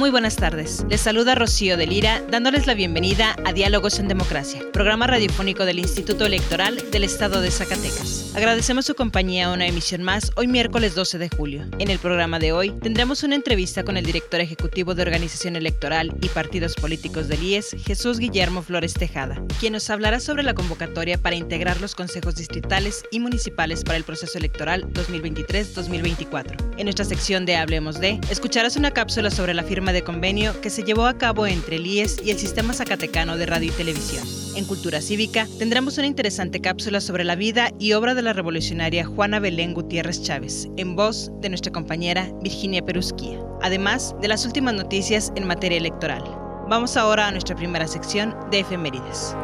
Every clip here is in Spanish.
Muy buenas tardes. Les saluda Rocío de Lira, dándoles la bienvenida a Diálogos en Democracia, programa radiofónico del Instituto Electoral del Estado de Zacatecas. Agradecemos su compañía a una emisión más hoy miércoles 12 de julio. En el programa de hoy tendremos una entrevista con el director ejecutivo de Organización Electoral y Partidos Políticos del IES, Jesús Guillermo Flores Tejada, quien nos hablará sobre la convocatoria para integrar los consejos distritales y municipales para el proceso electoral 2023-2024. En nuestra sección de Hablemos de, escucharás una cápsula sobre la firma de convenio que se llevó a cabo entre el IES y el Sistema Zacatecano de Radio y Televisión. En Cultura Cívica tendremos una interesante cápsula sobre la vida y obra de la revolucionaria Juana Belén Gutiérrez Chávez, en voz de nuestra compañera Virginia Perusquía, además de las últimas noticias en materia electoral. Vamos ahora a nuestra primera sección de efemérides.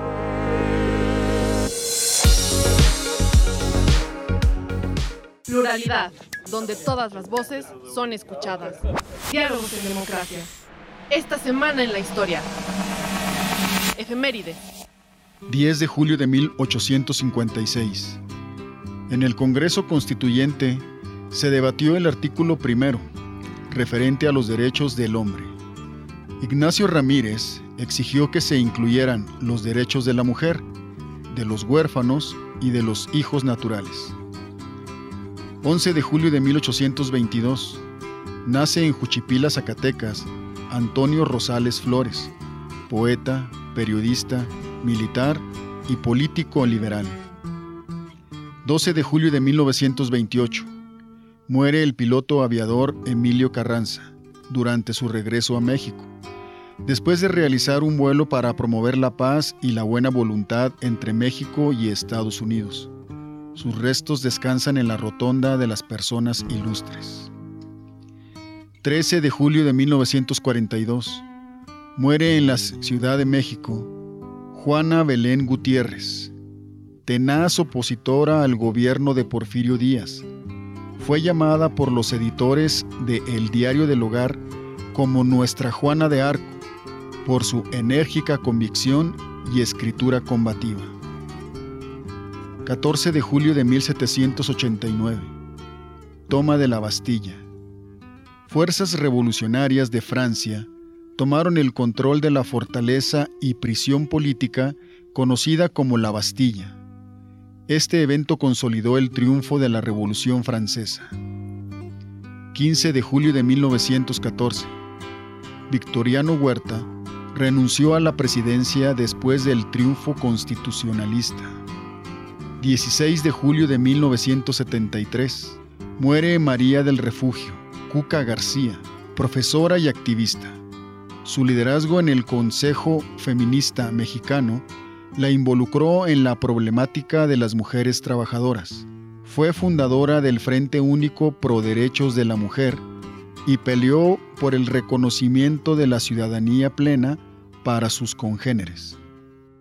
Pluralidad, donde todas las voces son escuchadas. Diálogos en democracia. Esta semana en la historia. Efemérides. 10 de julio de 1856. En el Congreso Constituyente se debatió el artículo primero, referente a los derechos del hombre. Ignacio Ramírez exigió que se incluyeran los derechos de la mujer, de los huérfanos y de los hijos naturales. 11 de julio de 1822. Nace en Juchipila, Zacatecas, Antonio Rosales Flores, poeta, periodista, militar y político liberal. 12 de julio de 1928. Muere el piloto aviador Emilio Carranza durante su regreso a México, después de realizar un vuelo para promover la paz y la buena voluntad entre México y Estados Unidos. Sus restos descansan en la Rotonda de las Personas Ilustres. 13 de julio de 1942. Muere en la Ciudad de México Juana Belén Gutiérrez, tenaz opositora al gobierno de Porfirio Díaz. Fue llamada por los editores de El Diario del Hogar como nuestra Juana de Arco por su enérgica convicción y escritura combativa. 14 de julio de 1789. Toma de la Bastilla. Fuerzas revolucionarias de Francia tomaron el control de la fortaleza y prisión política conocida como la Bastilla. Este evento consolidó el triunfo de la Revolución Francesa. 15 de julio de 1914. Victoriano Huerta renunció a la presidencia después del triunfo constitucionalista. 16 de julio de 1973. Muere María del Refugio, Cuca García, profesora y activista. Su liderazgo en el Consejo Feminista Mexicano la involucró en la problemática de las mujeres trabajadoras. Fue fundadora del Frente Único Pro Derechos de la Mujer y peleó por el reconocimiento de la ciudadanía plena para sus congéneres.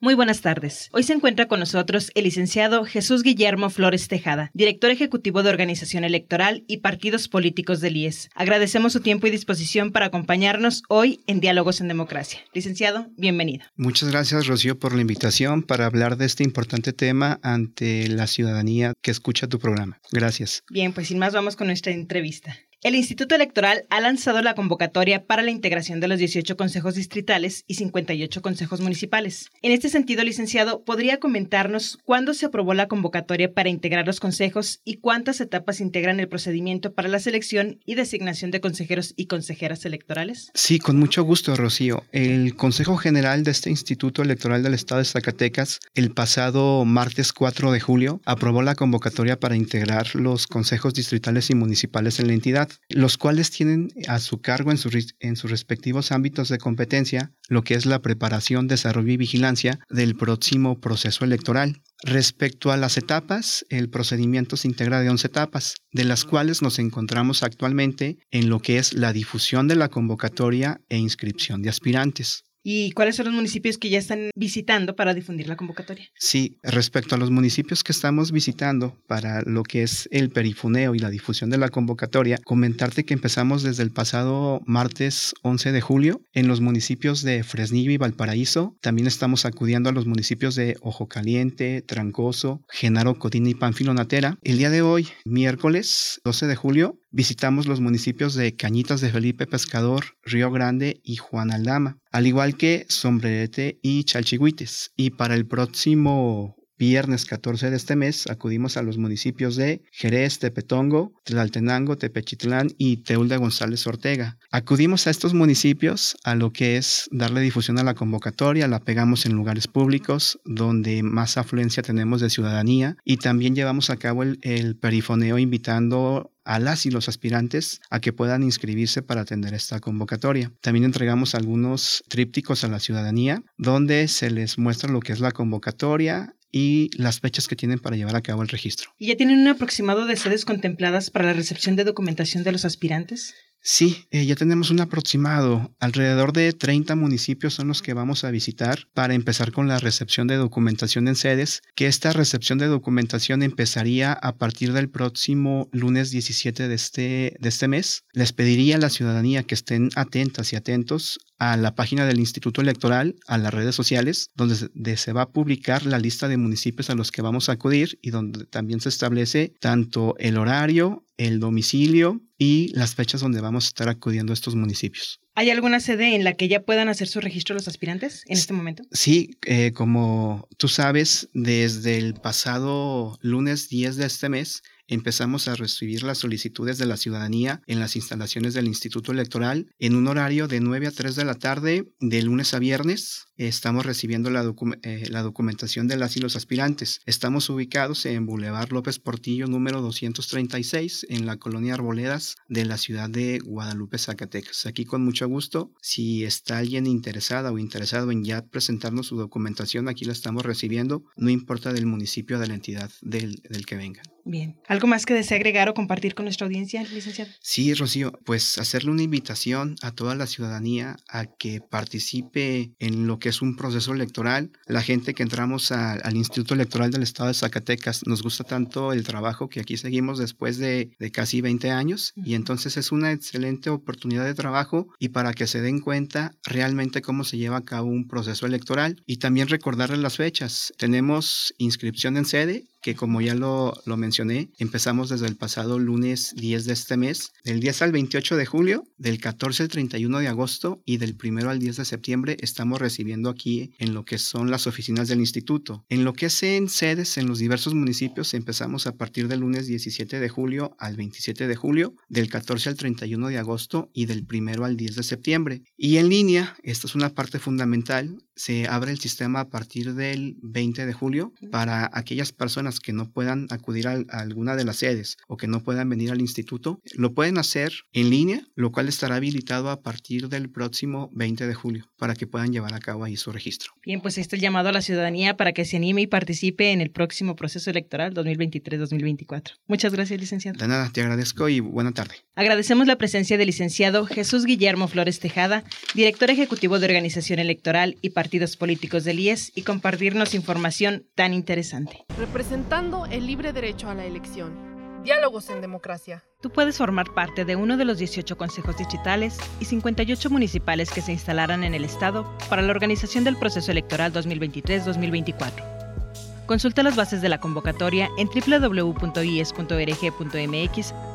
Muy buenas tardes. Hoy se encuentra con nosotros el licenciado Jesús Guillermo Flores Tejada, director ejecutivo de Organización Electoral y Partidos Políticos del IES. Agradecemos su tiempo y disposición para acompañarnos hoy en Diálogos en Democracia. Licenciado, bienvenido. Muchas gracias, Rocío, por la invitación para hablar de este importante tema ante la ciudadanía que escucha tu programa. Gracias. Bien, pues sin más vamos con nuestra entrevista. El Instituto Electoral ha lanzado la convocatoria para la integración de los 18 consejos distritales y 58 consejos municipales. En este sentido, licenciado, ¿podría comentarnos cuándo se aprobó la convocatoria para integrar los consejos y cuántas etapas integran el procedimiento para la selección y designación de consejeros y consejeras electorales? Sí, con mucho gusto, Rocío. El Consejo General de este Instituto Electoral del Estado de Zacatecas, el pasado martes 4 de julio, aprobó la convocatoria para integrar los consejos distritales y municipales en la entidad los cuales tienen a su cargo en, en sus respectivos ámbitos de competencia lo que es la preparación, desarrollo y vigilancia del próximo proceso electoral. Respecto a las etapas, el procedimiento se integra de 11 etapas, de las cuales nos encontramos actualmente en lo que es la difusión de la convocatoria e inscripción de aspirantes. ¿Y cuáles son los municipios que ya están visitando para difundir la convocatoria? Sí, respecto a los municipios que estamos visitando para lo que es el perifuneo y la difusión de la convocatoria, comentarte que empezamos desde el pasado martes 11 de julio en los municipios de Fresnillo y Valparaíso. También estamos acudiendo a los municipios de Ojo Caliente, Trancoso, Genaro, Codina y Panfilo Natera. El día de hoy, miércoles 12 de julio, visitamos los municipios de Cañitas de Felipe Pescador, Río Grande y Juan Aldama, al igual que Sombrerete y Chalchihuites. Y para el próximo viernes 14 de este mes acudimos a los municipios de Jerez, Tepetongo, Tlaltenango, Tepechitlán y Teul de González Ortega. Acudimos a estos municipios a lo que es darle difusión a la convocatoria, la pegamos en lugares públicos donde más afluencia tenemos de ciudadanía y también llevamos a cabo el, el perifoneo invitando a las y los aspirantes a que puedan inscribirse para atender esta convocatoria. También entregamos algunos trípticos a la ciudadanía donde se les muestra lo que es la convocatoria, y las fechas que tienen para llevar a cabo el registro. ¿Y ya tienen un aproximado de sedes contempladas para la recepción de documentación de los aspirantes? Sí, eh, ya tenemos un aproximado. Alrededor de 30 municipios son los que vamos a visitar para empezar con la recepción de documentación en sedes, que esta recepción de documentación empezaría a partir del próximo lunes 17 de este, de este mes. Les pediría a la ciudadanía que estén atentas y atentos a la página del Instituto Electoral, a las redes sociales, donde se va a publicar la lista de municipios a los que vamos a acudir y donde también se establece tanto el horario, el domicilio y las fechas donde vamos a estar acudiendo a estos municipios. ¿Hay alguna sede en la que ya puedan hacer su registro los aspirantes en este momento? Sí, eh, como tú sabes, desde el pasado lunes 10 de este mes empezamos a recibir las solicitudes de la ciudadanía en las instalaciones del Instituto Electoral en un horario de 9 a 3 de la tarde, de lunes a viernes. Estamos recibiendo la, eh, la documentación de las y los aspirantes. Estamos ubicados en Boulevard López Portillo número 236 en la colonia Arboledas de la ciudad de Guadalupe, Zacatecas. Aquí con mucho gusto, si está alguien interesada o interesado en ya presentarnos su documentación, aquí la estamos recibiendo, no importa del municipio de la entidad del, del que vengan. Bien. ¿Algo más que desee agregar o compartir con nuestra audiencia, licenciado? Sí, Rocío, pues hacerle una invitación a toda la ciudadanía a que participe en lo que es un proceso electoral. La gente que entramos al Instituto Electoral del Estado de Zacatecas nos gusta tanto el trabajo que aquí seguimos después de, de casi 20 años y entonces es una excelente oportunidad de trabajo y para que se den cuenta realmente cómo se lleva a cabo un proceso electoral y también recordarles las fechas. Tenemos inscripción en sede que como ya lo, lo, mencioné, empezamos desde el pasado lunes 10 de este mes, del 10 al 28 de julio, del 14 al 31 de agosto y del 1 al 10 de septiembre estamos recibiendo aquí en lo que son las oficinas del instituto. En lo que es en sedes en los diversos municipios empezamos a partir del lunes 17 de julio al 27 de julio, del 14 al 31 de agosto y del 1 al 10 de septiembre. Y en línea, esta es una parte fundamental, se abre el sistema a partir del 20 de julio para aquellas personas que no puedan acudir a, alguna de las sedes o que no puedan venir al instituto, lo pueden hacer en línea, lo cual estará habilitado a partir del próximo 20 de julio para que puedan llevar a cabo ahí su registro. Bien, pues este es el llamado a la ciudadanía para que se anime y participe en el próximo proceso electoral 2023-2024. Muchas gracias, licenciado. De nada, te agradezco y buena tarde. Agradecemos la presencia del licenciado Jesús Guillermo Flores Tejada, director ejecutivo de Organización Electoral y Partidos Políticos del IES, y compartirnos información tan interesante. Representando el libre derecho a la elección. Diálogos en democracia. Tú puedes formar parte de uno de los 18 consejos digitales y 58 municipales que se instalarán en el Estado para la organización del proceso electoral 2023-2024. Consulta las bases de la convocatoria en www.ies.org.mx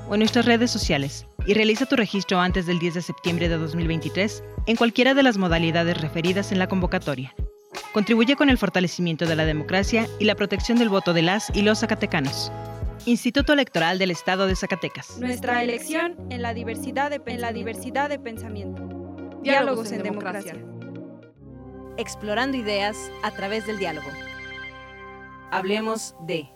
o en nuestras redes sociales y realiza tu registro antes del 10 de septiembre de 2023 en cualquiera de las modalidades referidas en la convocatoria. Contribuye con el fortalecimiento de la democracia y la protección del voto de las y los zacatecanos. Instituto Electoral del Estado de Zacatecas. Nuestra elección en la diversidad de, en la diversidad de pensamiento. Diálogos, en, democracia. Explorando ideas a través del diálogo. Hablemos de...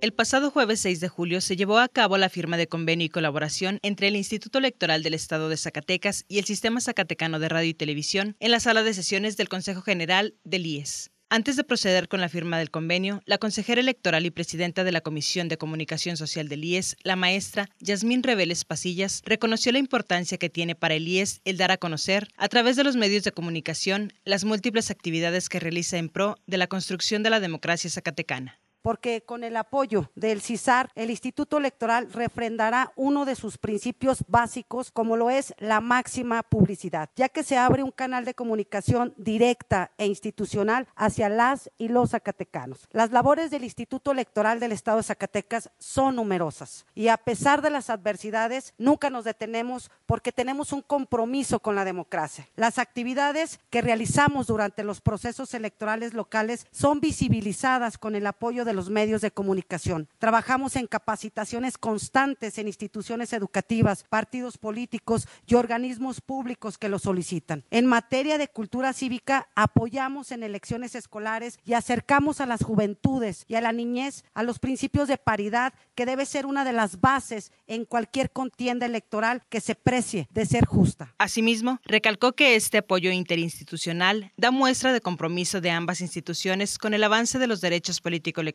El pasado jueves 6 de julio se llevó a cabo la firma de convenio y colaboración entre el Instituto Electoral del Estado de Zacatecas y el Sistema Zacatecano de Radio y Televisión en la sala de sesiones del Consejo General del IES. Antes de proceder con la firma del convenio, la consejera electoral y presidenta de la Comisión de Comunicación Social del IES, la maestra Yasmín Reveles Pasillas, reconoció la importancia que tiene para el IES el dar a conocer, a través de los medios de comunicación, las múltiples actividades que realiza en pro de la construcción de la democracia zacatecana porque con el apoyo del CISAR, el Instituto Electoral refrendará uno de sus principios básicos, como lo es la máxima publicidad, ya que se abre un canal de comunicación directa e institucional hacia las y los zacatecanos. Las labores del Instituto Electoral del Estado de Zacatecas son numerosas y a pesar de las adversidades, nunca nos detenemos porque tenemos un compromiso con la democracia. Las actividades que realizamos durante los procesos electorales locales son visibilizadas con el apoyo de los medios de comunicación. Trabajamos en capacitaciones constantes en instituciones educativas, partidos políticos y organismos públicos que lo solicitan. En materia de cultura cívica, apoyamos en elecciones escolares y acercamos a las juventudes y a la niñez a los principios de paridad, que debe ser una de las bases en cualquier contienda electoral que se precie de ser justa. Asimismo, recalcó que este apoyo interinstitucional da muestra de compromiso de ambas instituciones con el avance de los derechos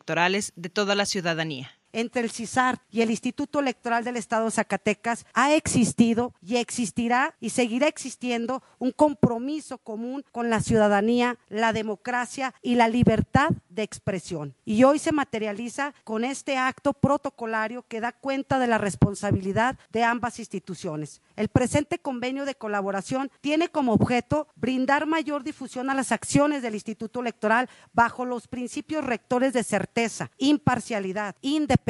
políticos de toda la ciudadanía entre el CISAR y el Instituto Electoral del Estado de Zacatecas ha existido y existirá y seguirá existiendo un compromiso común con la ciudadanía, la democracia y la libertad de expresión. Y hoy se materializa con este acto protocolario que da cuenta de la responsabilidad de ambas instituciones. El presente convenio de colaboración tiene como objeto brindar mayor difusión a las acciones del Instituto Electoral bajo los principios rectores de certeza, imparcialidad, independencia,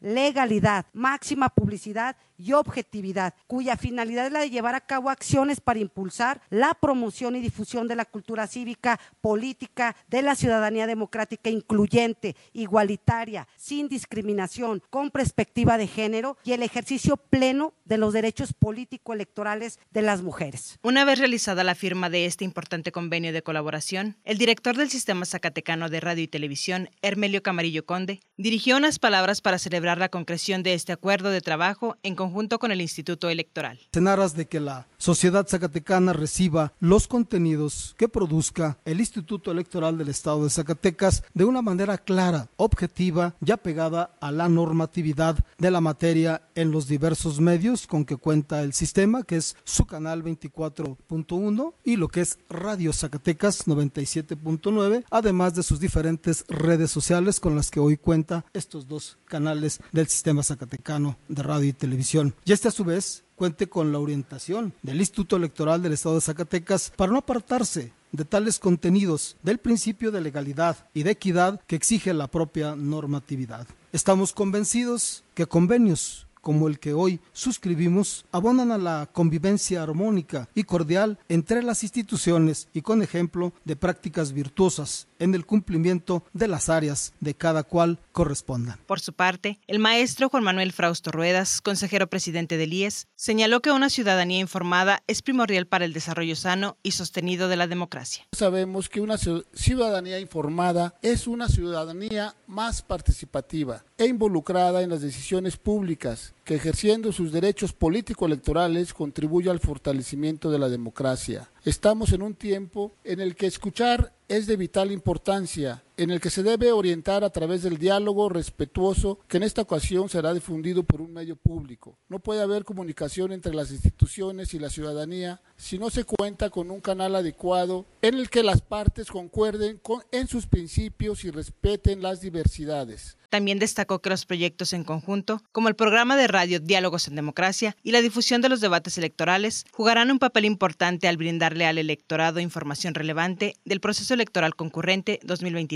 legalidad, máxima publicidad y objetividad, cuya finalidad es la de llevar a cabo acciones para impulsar la promoción y difusión de la cultura cívica, política, de la ciudadanía democrática incluyente, igualitaria, sin discriminación, con perspectiva de género y el ejercicio pleno de los derechos político-electorales de las mujeres. Una vez realizada la firma de este importante convenio de colaboración, el director del Sistema Zacatecano de Radio y Televisión, Hermelio Camarillo Conde, dirigió unas palabras para celebrar la concreción de este acuerdo de trabajo en conjunto junto con el Instituto Electoral. En aras de que la sociedad zacatecana reciba los contenidos que produzca el Instituto Electoral del Estado de Zacatecas de una manera clara, objetiva y apegada a la normatividad de la materia en los diversos medios con que cuenta el sistema, que es su canal 24.1 y lo que es Radio Zacatecas 97.9, además de sus diferentes redes sociales con las que hoy cuenta estos dos canales del sistema zacatecano de radio y televisión y este a su vez cuente con la orientación del Instituto Electoral del Estado de Zacatecas para no apartarse de tales contenidos del principio de legalidad y de equidad que exige la propia normatividad. Estamos convencidos que convenios como el que hoy suscribimos abonan a la convivencia armónica y cordial entre las instituciones y con ejemplo de prácticas virtuosas en el cumplimiento de las áreas de cada cual correspondan. Por su parte, el maestro Juan Manuel Frausto Ruedas, consejero presidente del IES, señaló que una ciudadanía informada es primordial para el desarrollo sano y sostenido de la democracia. Sabemos que una ciudadanía informada es una ciudadanía más participativa e involucrada en las decisiones públicas que ejerciendo sus derechos político-electorales contribuye al fortalecimiento de la democracia. Estamos en un tiempo en el que escuchar es de vital importancia, en el que se debe orientar a través del diálogo respetuoso que en esta ocasión será difundido por un medio público. No puede haber comunicación entre las instituciones y la ciudadanía si no se cuenta con un canal adecuado en el que las partes concuerden con, en sus principios y respeten las diversidades. También destacó que los proyectos en conjunto, como el programa de radio Diálogos en Democracia y la difusión de los debates electorales, jugarán un papel importante al brindarle al electorado información relevante del proceso electoral concurrente 2023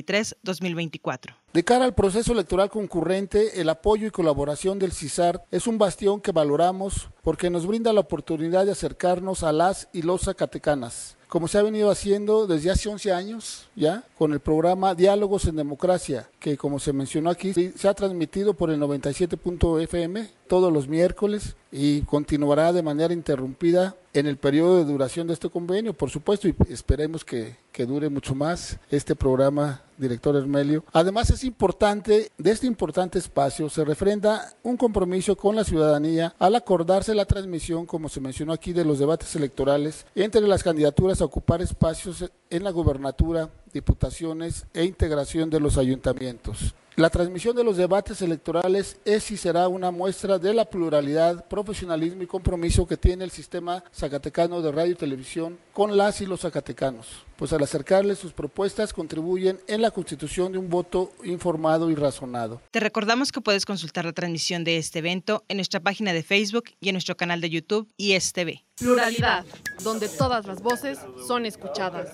2023-2024. De cara al proceso electoral concurrente, el apoyo y colaboración del CISAR es un bastión que valoramos porque nos brinda la oportunidad de acercarnos a las y los zacatecanas como se ha venido haciendo desde hace 11 años ya, con el programa Diálogos en Democracia, que como se mencionó aquí, se ha transmitido por el 97.fm todos los miércoles y continuará de manera interrumpida en el periodo de duración de este convenio, por supuesto, y esperemos que, que dure mucho más este programa, director Hermelio. Además, es importante, de este importante espacio, se refrenda un compromiso con la ciudadanía al acordarse la transmisión, como se mencionó aquí, de los debates electorales entre las candidaturas a ocupar espacios en la gubernatura, diputaciones e integración de los ayuntamientos. La transmisión de los debates electorales es y será una muestra de la pluralidad, profesionalismo y compromiso que tiene el sistema zacatecano de radio y televisión con las y los zacatecanos, pues al acercarles sus propuestas contribuyen en la constitución de un voto informado y razonado. Te recordamos que puedes consultar la transmisión de este evento en nuestra página de Facebook y en nuestro canal de YouTube ISTV. Pluralidad, donde todas las voces son escuchadas.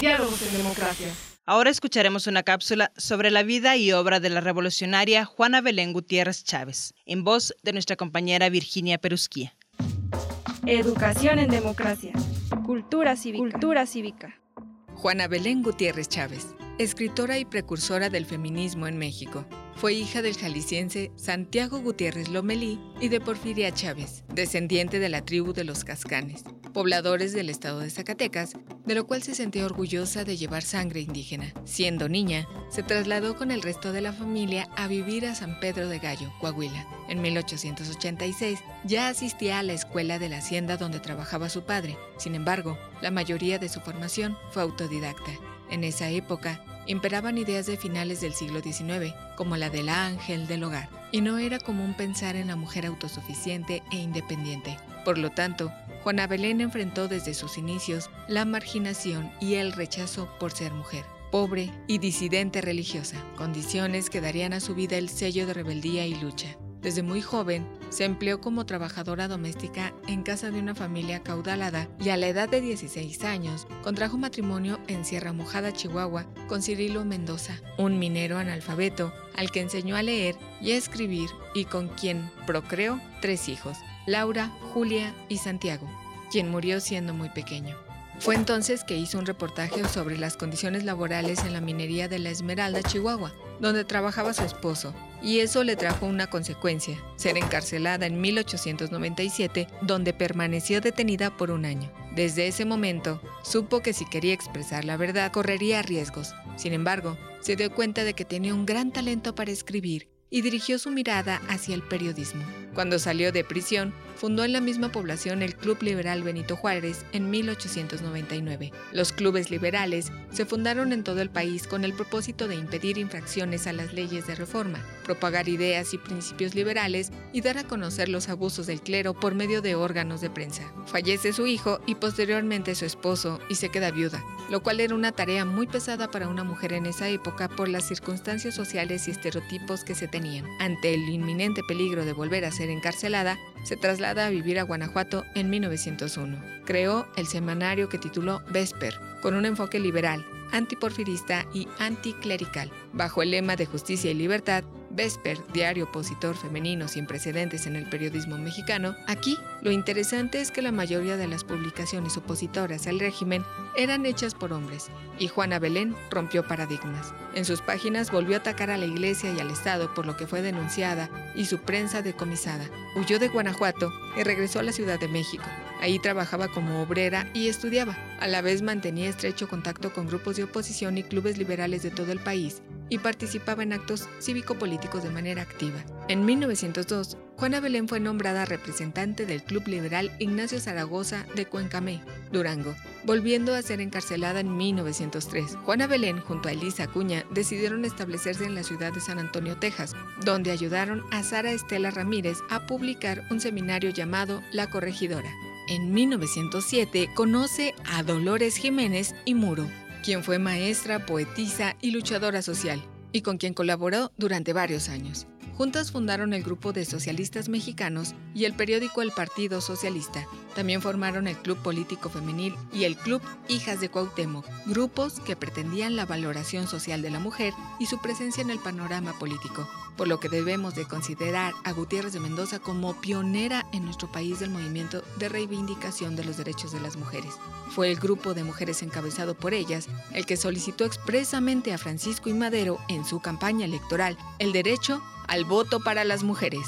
Diálogos en democracia. Ahora escucharemos una cápsula sobre la vida y obra de la revolucionaria Juana Belén Gutiérrez Chávez, en voz de nuestra compañera Virginia Perusquía. Educación en democracia. Cultura cívica. Cultura cívica. Juana Belén Gutiérrez Chávez, escritora y precursora del feminismo en México. Fue hija del jalisciense Santiago Gutiérrez Lomelí y de Porfiria Chávez, descendiente de la tribu de los Cascanes, pobladores del estado de Zacatecas, de lo cual se sentía orgullosa de llevar sangre indígena. Siendo niña, se trasladó con el resto de la familia a vivir a San Pedro de Gallo, Coahuila. En 1886 ya asistía a la escuela de la hacienda donde trabajaba su padre. Sin embargo, la mayoría de su formación fue autodidacta. En esa época, imperaban ideas de finales del siglo XIX, como la del ángel del hogar, y no era común pensar en la mujer autosuficiente e independiente. Por lo tanto, Juana Belén enfrentó desde sus inicios la marginación y el rechazo por ser mujer, pobre y disidente religiosa, condiciones que darían a su vida el sello de rebeldía y lucha. Desde muy joven, se empleó como trabajadora doméstica en casa de una familia caudalada y a la edad de 16 años contrajo matrimonio en Sierra Mojada, Chihuahua, con Cirilo Mendoza, un minero analfabeto al que enseñó a leer y a escribir y con quien procreó tres hijos, Laura, Julia y Santiago, quien murió siendo muy pequeño. Fue entonces que hizo un reportaje sobre las condiciones laborales en la minería de la Esmeralda, Chihuahua, donde trabajaba su esposo, y eso le trajo una consecuencia, ser encarcelada en 1897, donde permaneció detenida por un año. Desde ese momento, supo que si quería expresar la verdad correría riesgos. Sin embargo, se dio cuenta de que tenía un gran talento para escribir y dirigió su mirada hacia el periodismo. Cuando salió de prisión, fundó en la misma población el Club Liberal Benito Juárez en 1899. Los clubes liberales se fundaron en todo el país con el propósito de impedir infracciones a las leyes de reforma, propagar ideas y principios liberales y dar a conocer los abusos del clero por medio de órganos de prensa. Fallece su hijo y posteriormente su esposo y se queda viuda, lo cual era una tarea muy pesada para una mujer en esa época por las circunstancias sociales y estereotipos que se tenían. Ante el inminente peligro de volver a ser encarcelada, se traslada a vivir a Guanajuato en 1901. Creó el semanario que tituló Vesper, con un enfoque liberal, antiporfirista y anticlerical. Bajo el lema de justicia y libertad, Vesper, diario opositor femenino sin precedentes en el periodismo mexicano, aquí lo interesante es que la mayoría de las publicaciones opositoras al régimen eran hechas por hombres, y Juana Belén rompió paradigmas. En sus páginas volvió a atacar a la iglesia y al Estado por lo que fue denunciada y su prensa decomisada. Huyó de Guanajuato y regresó a la Ciudad de México. Ahí trabajaba como obrera y estudiaba. A la vez mantenía estrecho contacto con grupos de oposición y clubes liberales de todo el país y participaba en actos cívico-políticos de manera activa. En 1902, Juana Belén fue nombrada representante del Club Liberal Ignacio Zaragoza de Cuencamé, Durango, volviendo a ser encarcelada en 1903. Juana Belén junto a Elisa Acuña decidieron establecerse en la ciudad de San Antonio, Texas, donde ayudaron a Sara Estela Ramírez a publicar un seminario llamado La Corregidora. En 1907 conoce a Dolores Jiménez y Muro, quien fue maestra, poetisa y luchadora social, y con quien colaboró durante varios años. Juntas fundaron el Grupo de Socialistas Mexicanos y el periódico El Partido Socialista. También formaron el Club Político Femenil y el Club Hijas de Cuauhtémoc, grupos que pretendían la valoración social de la mujer y su presencia en el panorama político, por lo que debemos de considerar a Gutiérrez de Mendoza como pionera en nuestro país del movimiento de reivindicación de los derechos de las mujeres. Fue el grupo de mujeres encabezado por ellas el que solicitó expresamente a Francisco y Madero en su campaña electoral el derecho al voto para las mujeres.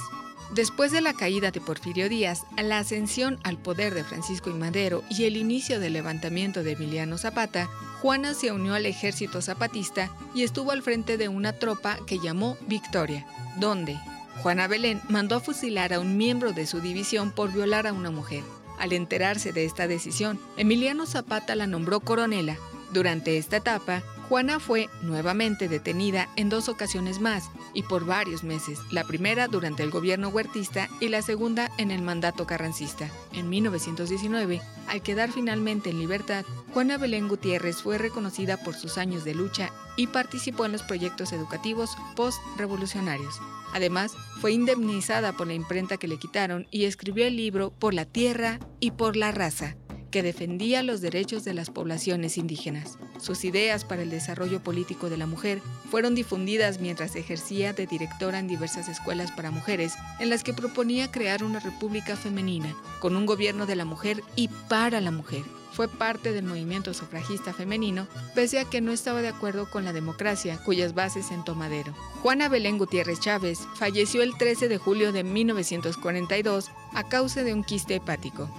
Después de la caída de Porfirio Díaz, la ascensión al poder de Francisco y Madero y el inicio del levantamiento de Emiliano Zapata, Juana se unió al ejército zapatista y estuvo al frente de una tropa que llamó Victoria, donde Juana Belén mandó a fusilar a un miembro de su división por violar a una mujer. Al enterarse de esta decisión, Emiliano Zapata la nombró coronela. Durante esta etapa, Juana fue nuevamente detenida en dos ocasiones más y por varios meses, la primera durante el gobierno huertista y la segunda en el mandato carrancista. En 1919, al quedar finalmente en libertad, Juana Belén Gutiérrez fue reconocida por sus años de lucha y participó en los proyectos educativos post-revolucionarios. Además, fue indemnizada por la imprenta que le quitaron y escribió el libro Por la Tierra y por la Raza, que defendía los derechos de las poblaciones indígenas. Sus ideas para el desarrollo político de la mujer fueron difundidas mientras ejercía de directora en diversas escuelas para mujeres, en las que proponía crear una república femenina, con un gobierno de la mujer y para la mujer. Fue parte del movimiento sufragista femenino, pese a que no estaba de acuerdo con la democracia, cuyas bases sentó Madero. Juana Belén Gutiérrez Chávez falleció el 13 de julio de 1942 a causa de un quiste hepático.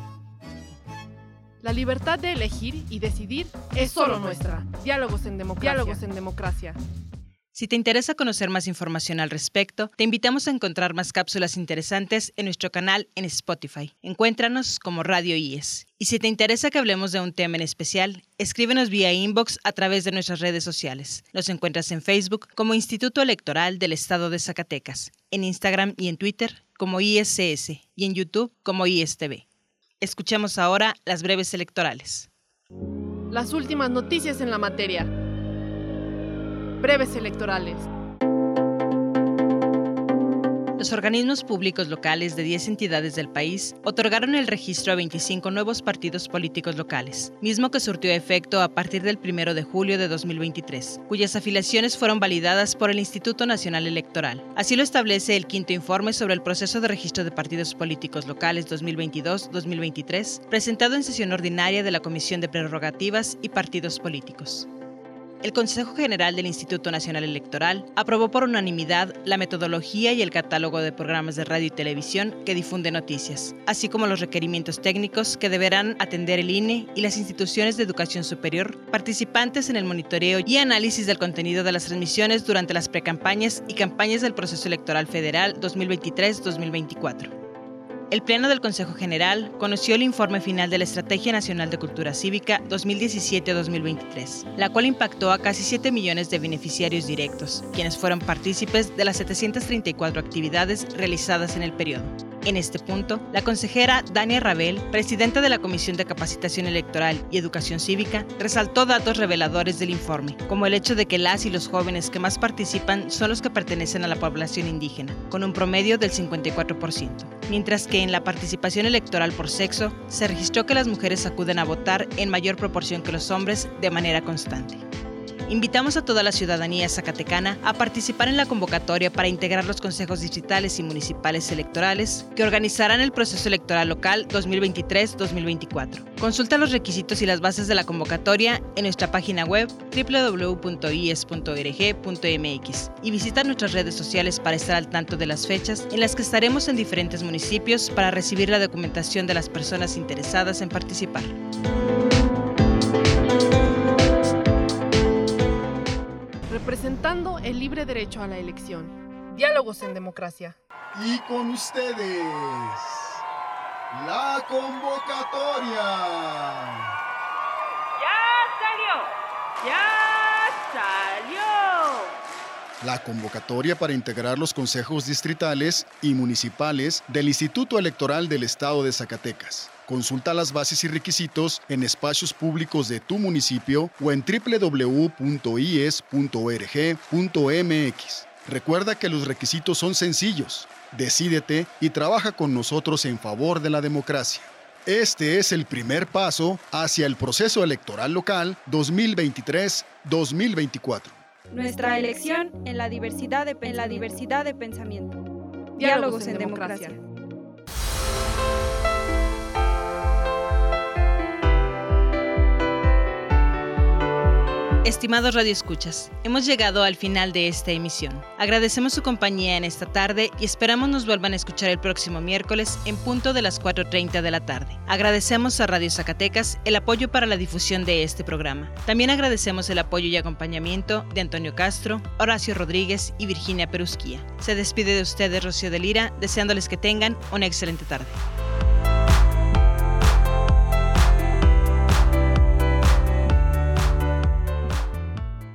La libertad de elegir y decidir es solo nuestra. Diálogos en democracia. Diálogos en democracia. Si te interesa conocer más información al respecto, te invitamos a encontrar más cápsulas interesantes en nuestro canal en Spotify. Encuéntranos como Radio IES. Y si te interesa que hablemos de un tema en especial, escríbenos vía inbox a través de nuestras redes sociales. Nos encuentras en Facebook como Instituto Electoral del Estado de Zacatecas, en Instagram y en Twitter como ISCS y en YouTube como ISTV. Escuchemos ahora las breves electorales. Las últimas noticias en la materia. Breves electorales. Los organismos públicos locales de 10 entidades del país otorgaron el registro a 25 nuevos partidos políticos locales, mismo que surtió efecto a partir del 1 de julio de 2023, cuyas afiliaciones fueron validadas por el Instituto Nacional Electoral. Así lo establece el quinto informe sobre el proceso de registro de partidos políticos locales 2022-2023, presentado en sesión ordinaria de la Comisión de Prerrogativas y Partidos Políticos el Consejo General del Instituto Nacional Electoral aprobó por unanimidad la metodología y el catálogo de programas de radio y televisión que difunde noticias, así como los requerimientos técnicos que deberán atender el INE y las instituciones de educación superior participantes en el monitoreo y análisis del contenido de las transmisiones durante las precampañas y campañas del proceso electoral federal 2023-2024. El Pleno del Consejo General conoció el informe final de la Estrategia Nacional de Cultura Cívica 2017-2023, la cual impactó a casi 7 millones de beneficiarios directos, quienes fueron partícipes de las 734 actividades realizadas en el periodo. En este punto, la consejera Dania Rabel, presidenta de la Comisión de Capacitación Electoral y Educación Cívica, resaltó datos reveladores del informe, como el hecho de que las y los jóvenes que más participan son los que pertenecen a la población indígena, con un promedio del 54%, mientras que en la participación electoral por sexo se registró que las mujeres acuden a votar en mayor proporción que los hombres de manera constante. Invitamos a toda la ciudadanía zacatecana a participar en la convocatoria para integrar los consejos distritales y municipales electorales que organizarán el proceso electoral local 2023-2024. Consulta los requisitos y las bases de la convocatoria en nuestra página web www.ies.org.mx y visita nuestras redes sociales para estar al tanto de las fechas en las que estaremos en diferentes municipios para recibir la documentación de las personas interesadas en participar. Representando el libre derecho a la elección. Diálogos en democracia. Y con ustedes, la convocatoria. ¡Ya salió! ¡Ya salió! La convocatoria para integrar los consejos distritales y municipales del Instituto Electoral del Estado de Zacatecas. Consulta las bases y requisitos en espacios públicos de tu municipio o en www.ies.org.mx. Recuerda que los requisitos son sencillos. Decídete y trabaja con nosotros en favor de la democracia. Este es el primer paso hacia el proceso electoral local 2023-2024. Nuestra elección en la diversidad de, en la diversidad de pensamiento. Diálogos, en, democracia. Estimados radioescuchas, hemos llegado al final de esta emisión. Agradecemos su compañía en esta tarde y esperamos nos vuelvan a escuchar el próximo miércoles en punto de las 4.30 de la tarde. Agradecemos a Radio Zacatecas el apoyo para la difusión de este programa. También agradecemos el apoyo y acompañamiento de Antonio Castro, Horacio Rodríguez y Virginia Perusquía. Se despide de ustedes Rocío de Lira, deseándoles que tengan una excelente tarde.